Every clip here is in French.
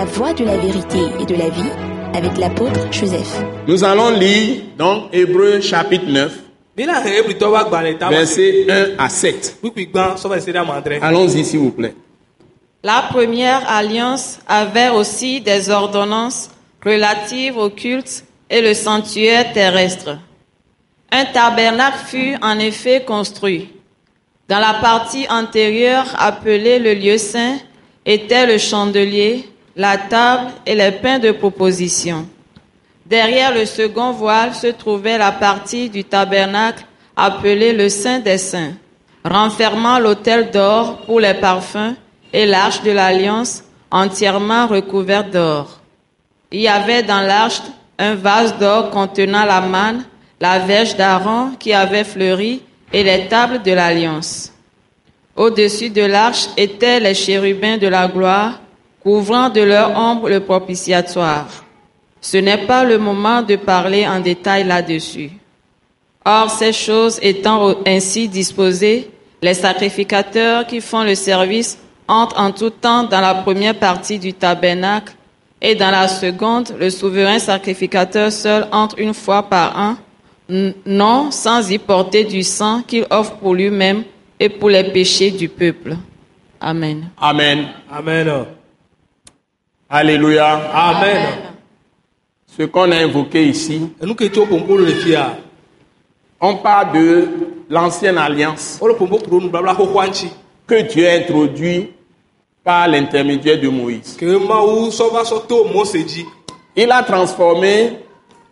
la voie de la vérité et de la vie avec l'apôtre Joseph. Nous allons lire dans Hébreu chapitre 9, mina hɛn ebritɔ wa gbalẽ ta versets 1 à 7. kpikpi gbã sɔfɛ se ɖe amadrɛ Allons-y s'il vous plaît. La première alliance avait aussi des ordonnances relatives au culte et le sanctuaire terrestre. Un tabernacle fut en effet construit. Dans la partie antérieure appelée le lieu saint était le chandelier, la table et les pains de proposition. Derrière le second voile se trouvait la partie du tabernacle appelée le Saint des Saints, renfermant l'autel d'or pour les parfums et l'arche de l'alliance entièrement recouverte d'or. Il y avait dans l'arche un vase d'or contenant la manne, la verge d'Aaron qui avait fleuri et les tables de l'alliance. Au-dessus de l'arche étaient les chérubins de la gloire, couvrant de leur ombre le propitiatoire. Ce n'est pas le moment de parler en détail là-dessus. Or, ces choses étant ainsi disposées, les sacrificateurs qui font le service entrent en tout temps dans la première partie du tabernacle et dans la seconde, le souverain sacrificateur seul entre une fois par an, non sans y porter du sang qu'il offre pour lui-même et pour les péchés du peuple. Amen. Amen. amen Alléluia. amen Ce qu'on a invoqué ici, on parle de l'ancienne alliance que Dieu a introduite par l'intermédiaire de Moïse. Il a transformé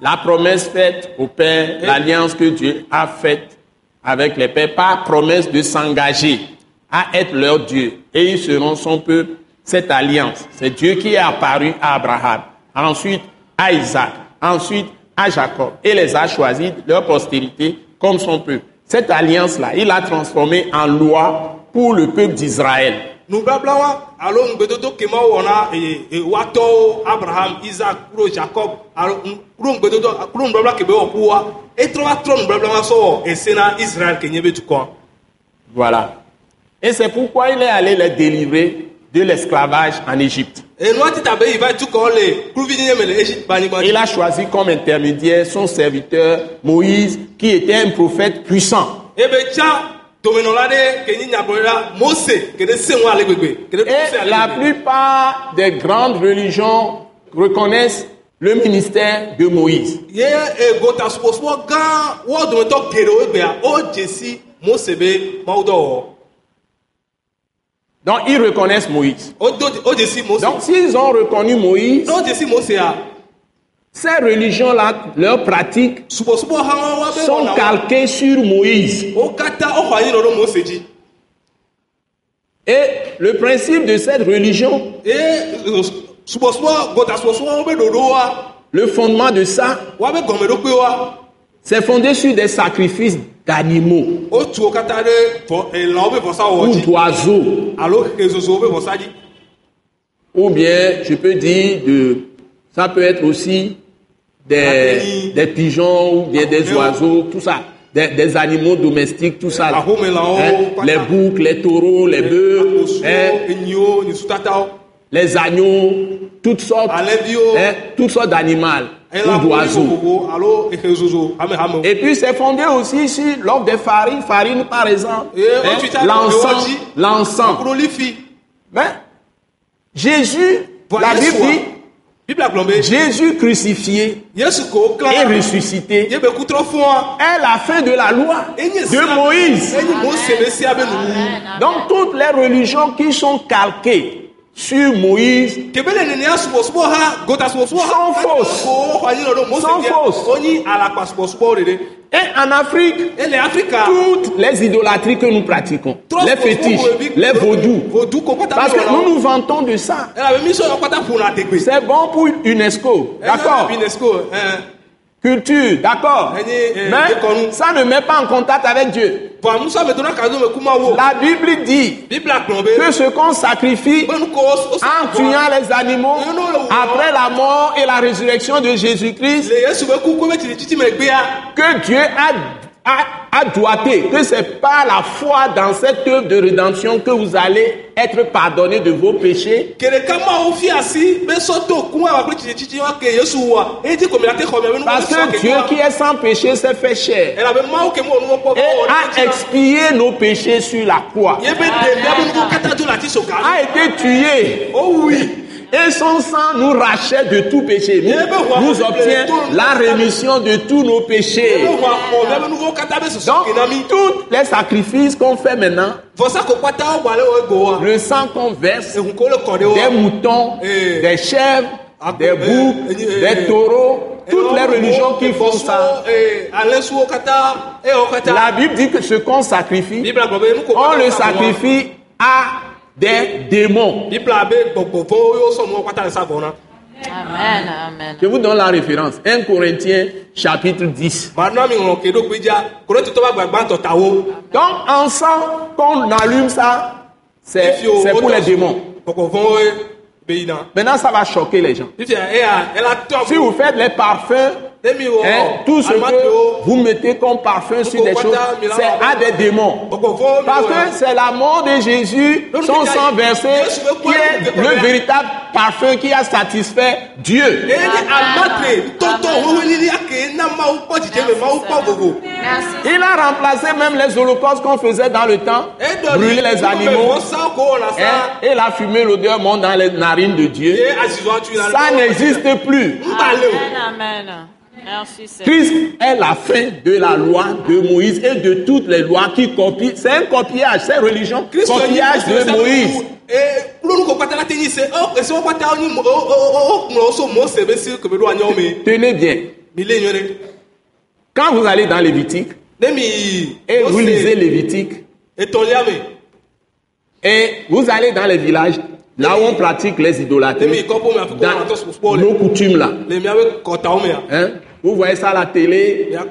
la promesse faite au Père, l'alliance que Dieu a faite avec les pères, par promesse de s'engager à être leur Dieu. Et ils seront son peuple. Cette alliance, c'est Dieu qui est apparu à Abraham, ensuite à Isaac, ensuite à Jacob, et les a choisis, leur postérité, comme son peuple. Cette alliance-là, il l'a transformée en loi pour le peuple d'Israël. abraham isaac jacob Voilà. Et c'est pourquoi il est allé les délivrer de l'esclavage en Égypte. Il a choisi comme intermédiaire son serviteur Moïse, qui était un prophète puissant. to se Et la plupart des grandes religions reconnaissent le ministère de Moïse. Donc ils reconnaissent Moïse. Donc s'ils ont reconnu Moïse, ces religions-là, leurs pratiques sont calquées sur Moïse. Et le principe de cette religion, ɖoɖowoa le fondement de ça, c'est fondé sur des sacrifices d'animaux. Ou d'oiseaux. Ou bien, je peux dire, de, ça peut être aussi des, des pigeons ou bien des oiseaux, tout ça. Des, des animaux domestiques, tout ça. Hein, Les boucs, les taureaux, les bœufs, hein, les agneaux, toutes sortes, hein, toutes sortes d'animaux ou d'oiseaux. Et puis c'est fondé aussi sur l'offre des farines, farine par exemple, hein, l'encens, l'encens. Mais Jésus, la Bible dit, Jésus crucifié et ressuscité. Est la fin de la loi de Moïse. Donc toutes les religions qui sont calquées sur Moïse. Sont fausses. Sont fausses. et en Afrique, toutes les idolâtries que nous pratiquons, les fétiches, les vaudous, parce que nous nous vantons de ça. C'est bon pour UNESCO, d'accord. ɛn Culture, d'accord. Eh, Mais ça ne met pas en contact avec Dieu. La Bible dit que ce qu'on sacrifie en tuant les animaux après la mort et la résurrection de Jésus-Christ, que Dieu a, a, a doigté que c'est pas la foi dans cette œuvre de rédemption que vous allez être pardonné de vos péchés. Parce que Dieu qui est sans péché s'est fait chair et a expié nos péchés sur la croix. A été tué o wui et son sang nous rachète de tout péché. Nous, obtient la rémission de tous nos péchés. Donc, tous les sacrifices qu'on fait maintenant, le sang qu'on verse, des moutons, des chèvres, Ah, des boucs, des taureaux, toutes les religions qui font ça. La Bible dit que ce qu'on sacrifie, on le sacrifie à des démons. Amen, amen. Je vous donne la référence. 1 Corinthiens chapitre 10. maintenant mi ŋlɔ ke ɖo gbedza koro tutɔ ba gbagbãtɔ tawo Donc en sang, qu'on allume ça, c'est pour les démons. be yina Maintenant, ça va choquer les gens. ela tɔ Si vous faites les parfums, hein, tout ce que vous mettez comme parfum sur des choses, c'est à des démons. Parce que c'est la mort de Jésus, son sang versé, qui est le véritable parfum qui a satisfait Dieu. Il a remplacé même les holocaustes qu'on faisait dans le temps, brûler les animaux, hein, et la fumée, l'odeur monte dans les narines de Dieu. Ça n'existe plus. amen. Merci. Christ est la fin de la loi de Moïse et de toutes les lois qui copient. C'est un copiage, c'est religion, yi copiage de Moïse. ee kulonu ko kpata la te nyi se ɔ esi wo kpata wo nyi mo- o o o o ŋlɔ so mose be si kebe do anyawo me Tenez bien. ɖe Quand vous allez dans Lévitique et vous lisez Lévitique et vous allez dans les villages là où on pratique les le nos coutumes là, hein, vous voyez ça à la télé, hein,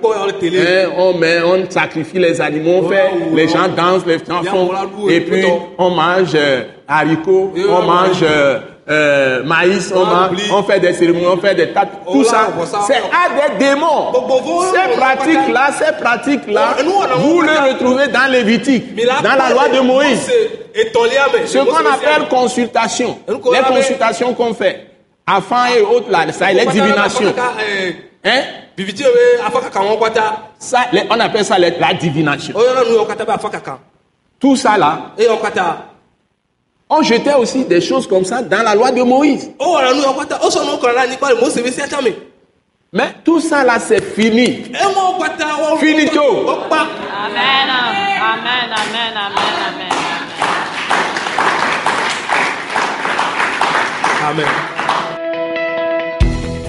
on met, on sacrifie les animaux, on fait, les gens dansent, les gens font, et puis on mange euh, haricots, on mange euh, euh, maïs, on, mange, on fait des cérémonies, on fait des tas, tout ça, c'est à des démons. Ces pratiques-là, ces pratiques-là, vous les retrouvez dans Lévitique, dans la loi de Moïse. Ce qu'on appelle consultation, les consultations qu'on fait, afin et autres là, ça, les divinations. Hein? Ça, les- on appelle ça les- la divination. Tout ça là, on jetait aussi des choses comme ça dans la loi de Moïse. Mais tout ça là, c'est fini. Finito. Amen, amen, amen, amen, amen. amen.